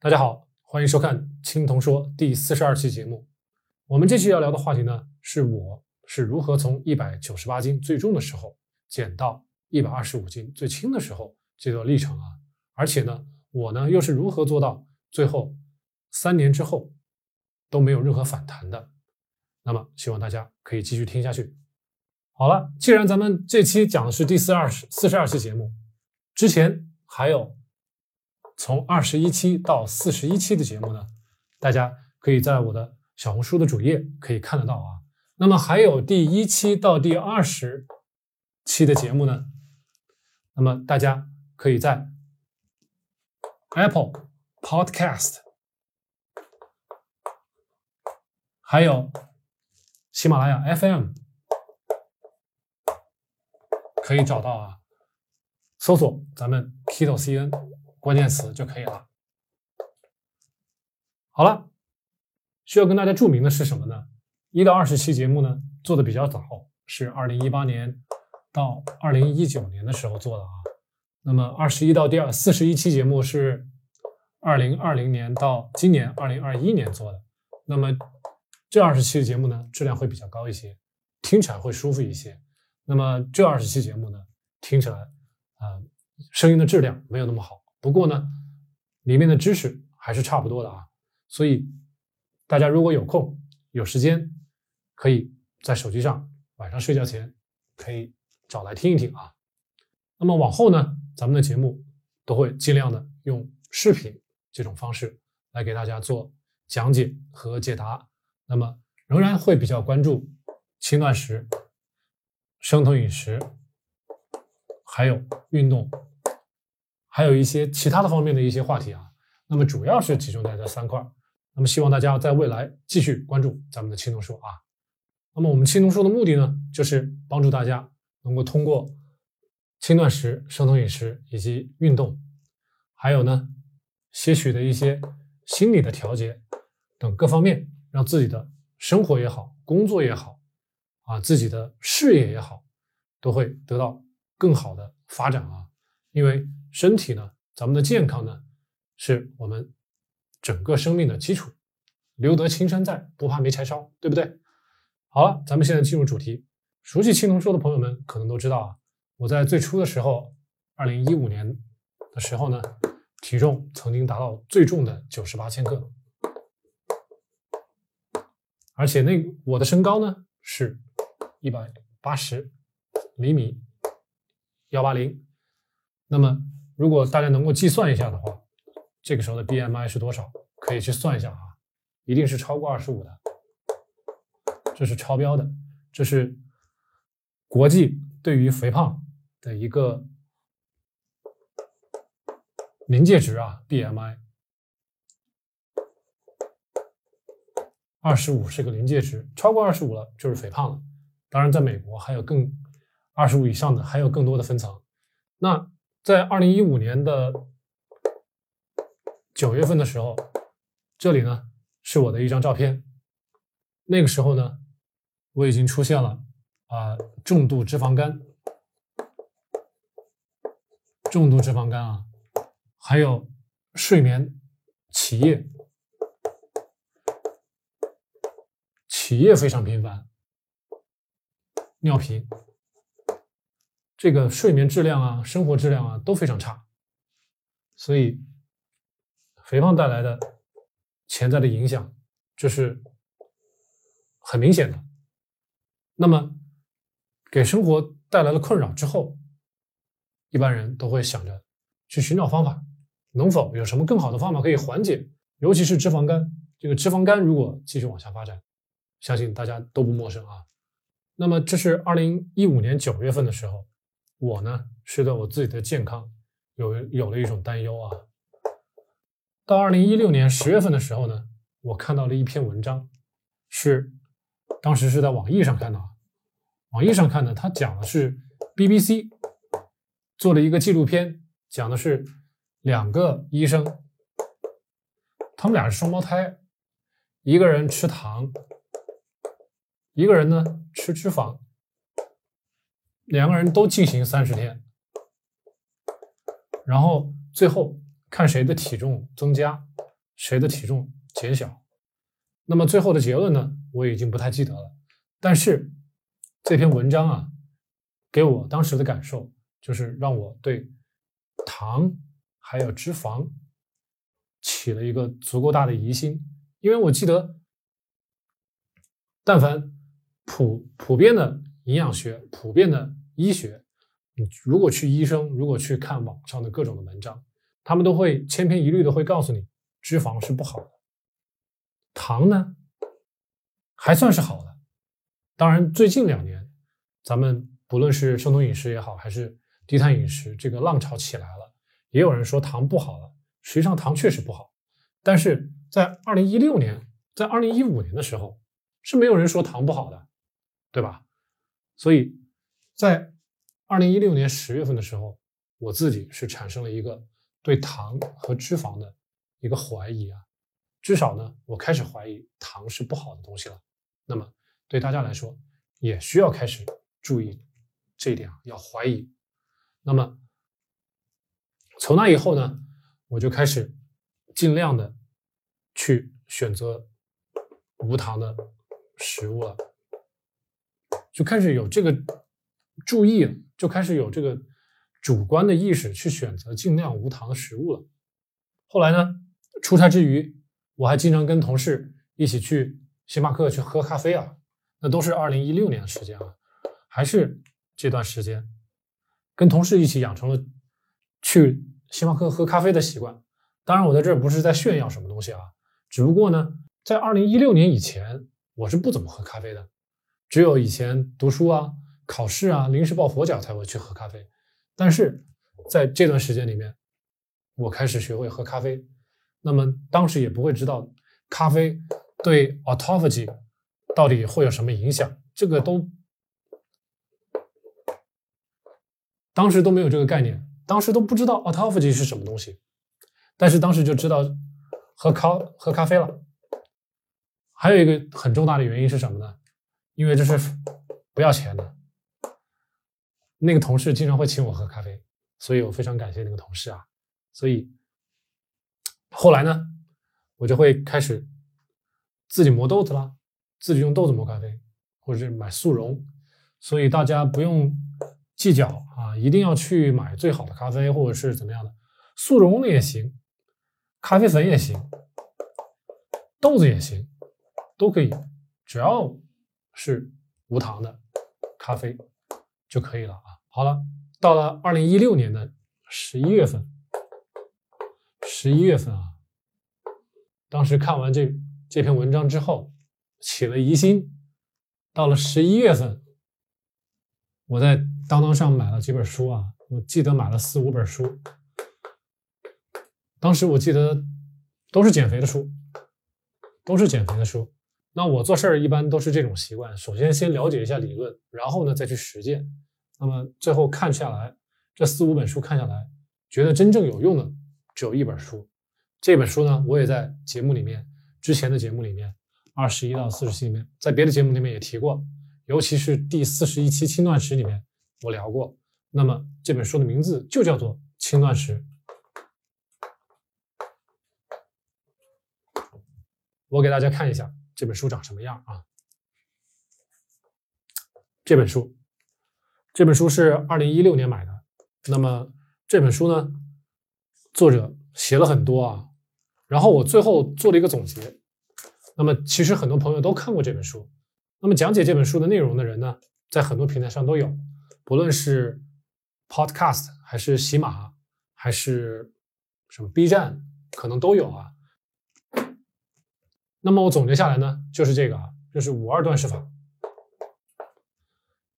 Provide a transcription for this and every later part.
大家好，欢迎收看《青铜说》第四十二期节目。我们这期要聊的话题呢，是我是如何从一百九十八斤最重的时候减到一百二十五斤最轻的时候这段历程啊。而且呢，我呢又是如何做到最后三年之后都没有任何反弹的？那么，希望大家可以继续听下去。好了，既然咱们这期讲的是第四二十四十二期节目，之前还有。从二十一期到四十一期的节目呢，大家可以在我的小红书的主页可以看得到啊。那么还有第一期到第二十期的节目呢，那么大家可以在 Apple Podcast，还有喜马拉雅 FM 可以找到啊，搜索咱们 Kido CN。关键词就可以了。好了，需要跟大家注明的是什么呢？一到二十期节目呢做的比较早，是二零一八年到二零一九年的时候做的啊。那么二十一到第二四十一期节目是二零二零年到今年二零二一年做的。那么这二十期的节目呢质量会比较高一些，听起来会舒服一些。那么这二十期节目呢听起来啊声音的质量没有那么好。不过呢，里面的知识还是差不多的啊，所以大家如果有空有时间，可以在手机上晚上睡觉前可以找来听一听啊。那么往后呢，咱们的节目都会尽量的用视频这种方式来给大家做讲解和解答。那么仍然会比较关注轻断食、生酮饮食，还有运动。还有一些其他的方面的一些话题啊，那么主要是集中在这三块那么希望大家在未来继续关注咱们的青铜说啊。那么我们青铜说的目的呢，就是帮助大家能够通过轻断食、生酮饮食以及运动，还有呢些许的一些心理的调节等各方面，让自己的生活也好、工作也好啊、自己的事业也好，都会得到更好的发展啊，因为。身体呢，咱们的健康呢，是我们整个生命的基础。留得青山在，不怕没柴烧，对不对？好了，咱们现在进入主题。熟悉青铜说的朋友们可能都知道啊，我在最初的时候，二零一五年的时候呢，体重曾经达到最重的九十八千克，而且那我的身高呢是一百八十厘米，幺八零，那么。如果大家能够计算一下的话，这个时候的 BMI 是多少？可以去算一下啊，一定是超过二十五的，这是超标的，这是国际对于肥胖的一个临界值啊，BMI 二十五是个临界值，超过二十五了就是肥胖了。当然，在美国还有更二十五以上的还有更多的分层，那。在二零一五年的九月份的时候，这里呢是我的一张照片。那个时候呢，我已经出现了啊重度脂肪肝，重度脂肪肝啊，还有睡眠起夜，起夜非常频繁，尿频。这个睡眠质量啊，生活质量啊都非常差，所以肥胖带来的潜在的影响，这是很明显的。那么给生活带来了困扰之后，一般人都会想着去寻找方法，能否有什么更好的方法可以缓解？尤其是脂肪肝，这个脂肪肝如果继续往下发展，相信大家都不陌生啊。那么这是二零一五年九月份的时候。我呢是对我自己的健康有有了一种担忧啊。到二零一六年十月份的时候呢，我看到了一篇文章，是当时是在网易上看的，网易上看的，他讲的是 BBC 做了一个纪录片，讲的是两个医生，他们俩是双胞胎，一个人吃糖，一个人呢吃脂肪。两个人都进行三十天，然后最后看谁的体重增加，谁的体重减小。那么最后的结论呢，我已经不太记得了。但是这篇文章啊，给我当时的感受就是让我对糖还有脂肪起了一个足够大的疑心，因为我记得，但凡普普遍的营养学、普遍的医学，你如果去医生，如果去看网上的各种的文章，他们都会千篇一律的会告诉你，脂肪是不好的，糖呢还算是好的。当然，最近两年，咱们不论是生酮饮食也好，还是低碳饮食，这个浪潮起来了，也有人说糖不好了。实际上，糖确实不好，但是在二零一六年，在二零一五年的时候，是没有人说糖不好的，对吧？所以，在二零一六年十月份的时候，我自己是产生了一个对糖和脂肪的一个怀疑啊，至少呢，我开始怀疑糖是不好的东西了。那么。对大家来说，也需要开始注意这一点啊，要怀疑。那么从那以后呢，我就开始尽量的去选择无糖的食物了，就开始有这个注意了，就开始有这个主观的意识去选择尽量无糖的食物了。后来呢，出差之余，我还经常跟同事一起去星巴克去喝咖啡啊。那都是二零一六年的时间了，还是这段时间，跟同事一起养成了去星巴克喝咖啡的习惯。当然，我在这儿不是在炫耀什么东西啊，只不过呢，在二零一六年以前，我是不怎么喝咖啡的，只有以前读书啊、考试啊、临时抱佛脚才会去喝咖啡。但是在这段时间里面，我开始学会喝咖啡，那么当时也不会知道咖啡对 autophagy。到底会有什么影响？这个都当时都没有这个概念，当时都不知道 autophagy 是什么东西，但是当时就知道喝咖喝咖啡了。还有一个很重大的原因是什么呢？因为这是不要钱的。那个同事经常会请我喝咖啡，所以我非常感谢那个同事啊。所以后来呢，我就会开始自己磨豆子啦。自己用豆子磨咖啡，或者是买速溶，所以大家不用计较啊，一定要去买最好的咖啡，或者是怎么样的，速溶的也行，咖啡粉也行，豆子也行，都可以，只要是无糖的咖啡就可以了啊。好了，到了二零一六年的十一月份，十一月份啊，当时看完这这篇文章之后。起了疑心，到了十一月份，我在当当上买了几本书啊，我记得买了四五本书。当时我记得都是减肥的书，都是减肥的书。那我做事儿一般都是这种习惯，首先先了解一下理论，然后呢再去实践。那么最后看下来，这四五本书看下来，觉得真正有用的只有一本书。这本书呢，我也在节目里面之前的节目里面。二十一到四十期里面，在别的节目里面也提过，尤其是第四十一期轻断食里面，我聊过。那么这本书的名字就叫做《轻断食》。我给大家看一下这本书长什么样啊？这本书，这本书是二零一六年买的。那么这本书呢，作者写了很多啊，然后我最后做了一个总结。那么，其实很多朋友都看过这本书。那么，讲解这本书的内容的人呢，在很多平台上都有，不论是 Podcast 还是喜马，还是什么 B 站，可能都有啊。那么我总结下来呢，就是这个啊，就是五二断食法。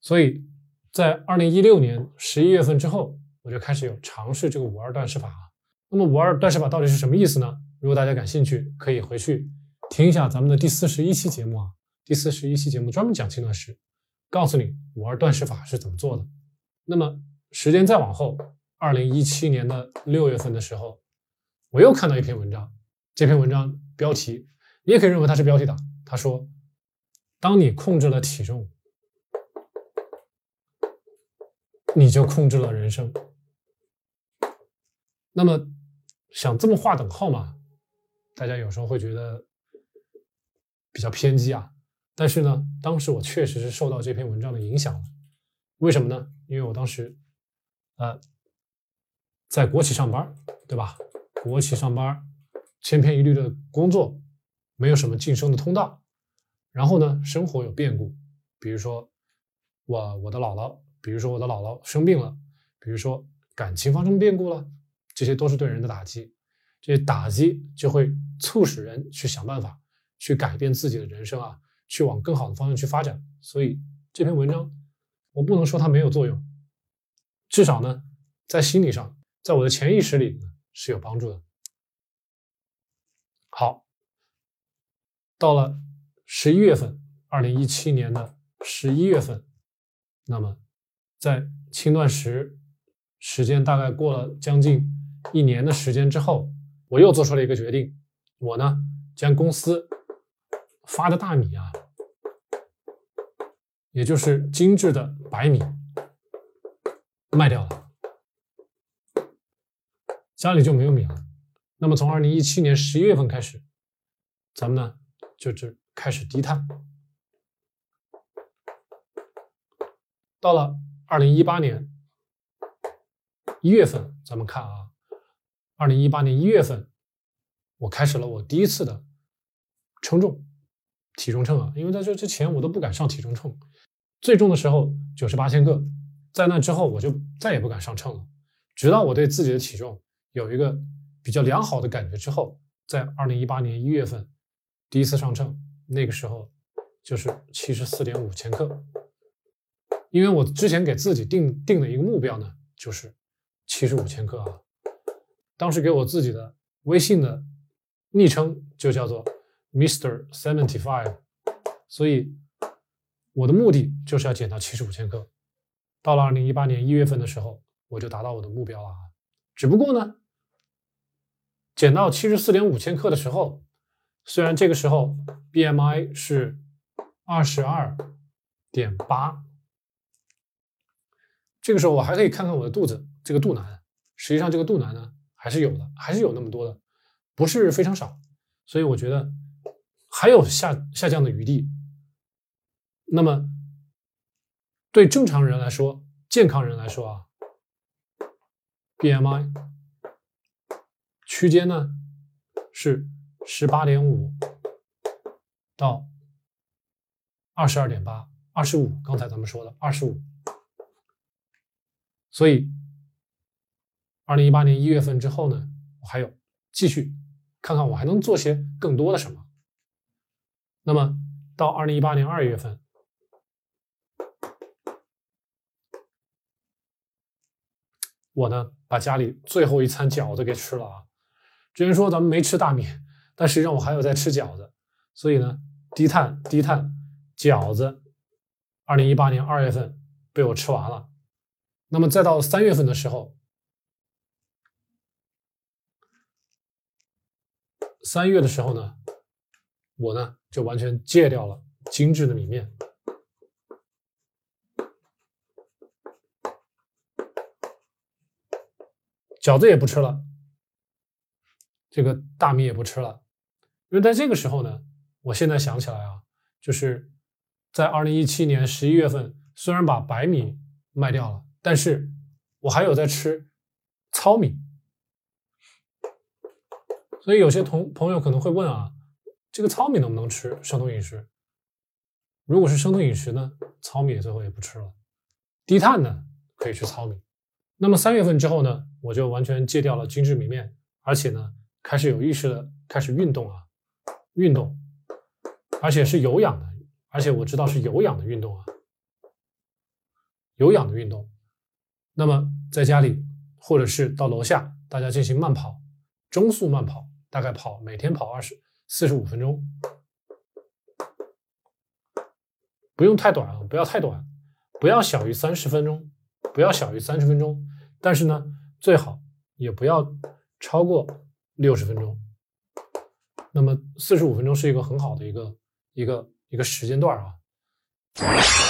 所以在二零一六年十一月份之后，我就开始有尝试这个五二断食法啊。那么五二断食法到底是什么意思呢？如果大家感兴趣，可以回去。听一下咱们的第四十一期节目啊，第四十一期节目专门讲轻断食，告诉你五二断食法是怎么做的。那么时间再往后，二零一七年的六月份的时候，我又看到一篇文章，这篇文章标题你也可以认为它是标题党。他说，当你控制了体重，你就控制了人生。那么想这么划等号吗？大家有时候会觉得比较偏激啊。但是呢，当时我确实是受到这篇文章的影响了。为什么呢？因为我当时，呃，在国企上班，对吧？国企上班，千篇一律的工作，没有什么晋升的通道。然后呢，生活有变故，比如说我我的姥姥，比如说我的姥姥生病了，比如说感情发生变故了，这些都是对人的打击。这些打击就会促使人去想办法，去改变自己的人生啊，去往更好的方向去发展。所以这篇文章，我不能说它没有作用，至少呢，在心理上，在我的潜意识里是有帮助的。好，到了。十一月份，二零一七年的十一月份，那么在轻断食时间大概过了将近一年的时间之后，我又做出了一个决定，我呢将公司发的大米啊，也就是精致的白米卖掉了，家里就没有米了。那么从二零一七年十一月份开始，咱们呢就就。开始低碳，到了二零一八年一月份，咱们看啊，二零一八年一月份，我开始了我第一次的称重体重秤啊，因为在这之前我都不敢上体重秤，最重的时候九十八千克，在那之后我就再也不敢上秤了，直到我对自己的体重有一个比较良好的感觉之后，在二零一八年一月份第一次上秤。那个时候就是七十四点五千克，因为我之前给自己定定的一个目标呢，就是七十五千克啊。当时给我自己的微信的昵称就叫做 Mister Seventy Five，所以我的目的就是要减到七十五千克。到了二零一八年一月份的时候，我就达到我的目标了啊。只不过呢，减到七十四点五千克的时候。虽然这个时候 BMI 是二十二点八，这个时候我还可以看看我的肚子，这个肚腩，实际上这个肚腩呢还是有的，还是有那么多的，不是非常少，所以我觉得还有下下降的余地。那么对正常人来说，健康人来说啊，BMI 区间呢是。十八点五到二十二点八，二十五。刚才咱们说的二十五，所以二零一八年一月份之后呢，我还有继续看看我还能做些更多的什么。那么到二零一八年二月份，我呢把家里最后一餐饺子给吃了啊。之前说咱们没吃大米。但实际上我还有在吃饺子，所以呢，低碳低碳饺子，二零一八年二月份被我吃完了。那么再到三月份的时候，三月的时候呢，我呢就完全戒掉了精致的米面，饺子也不吃了，这个大米也不吃了。因为在这个时候呢，我现在想起来啊，就是在二零一七年十一月份，虽然把白米卖掉了，但是我还有在吃糙米。所以有些同朋友可能会问啊，这个糙米能不能吃生酮饮食？如果是生酮饮食呢，糙米最后也不吃了。低碳呢，可以吃糙米。那么三月份之后呢，我就完全戒掉了精致米面，而且呢，开始有意识的开始运动啊。运动，而且是有氧的，而且我知道是有氧的运动啊，有氧的运动。那么在家里，或者是到楼下，大家进行慢跑，中速慢跑，大概跑每天跑二十四十五分钟，不用太短啊，不要太短，不要小于三十分钟，不要小于三十分钟，但是呢，最好也不要超过六十分钟。那么四十五分钟是一个很好的一个一个一个时间段啊。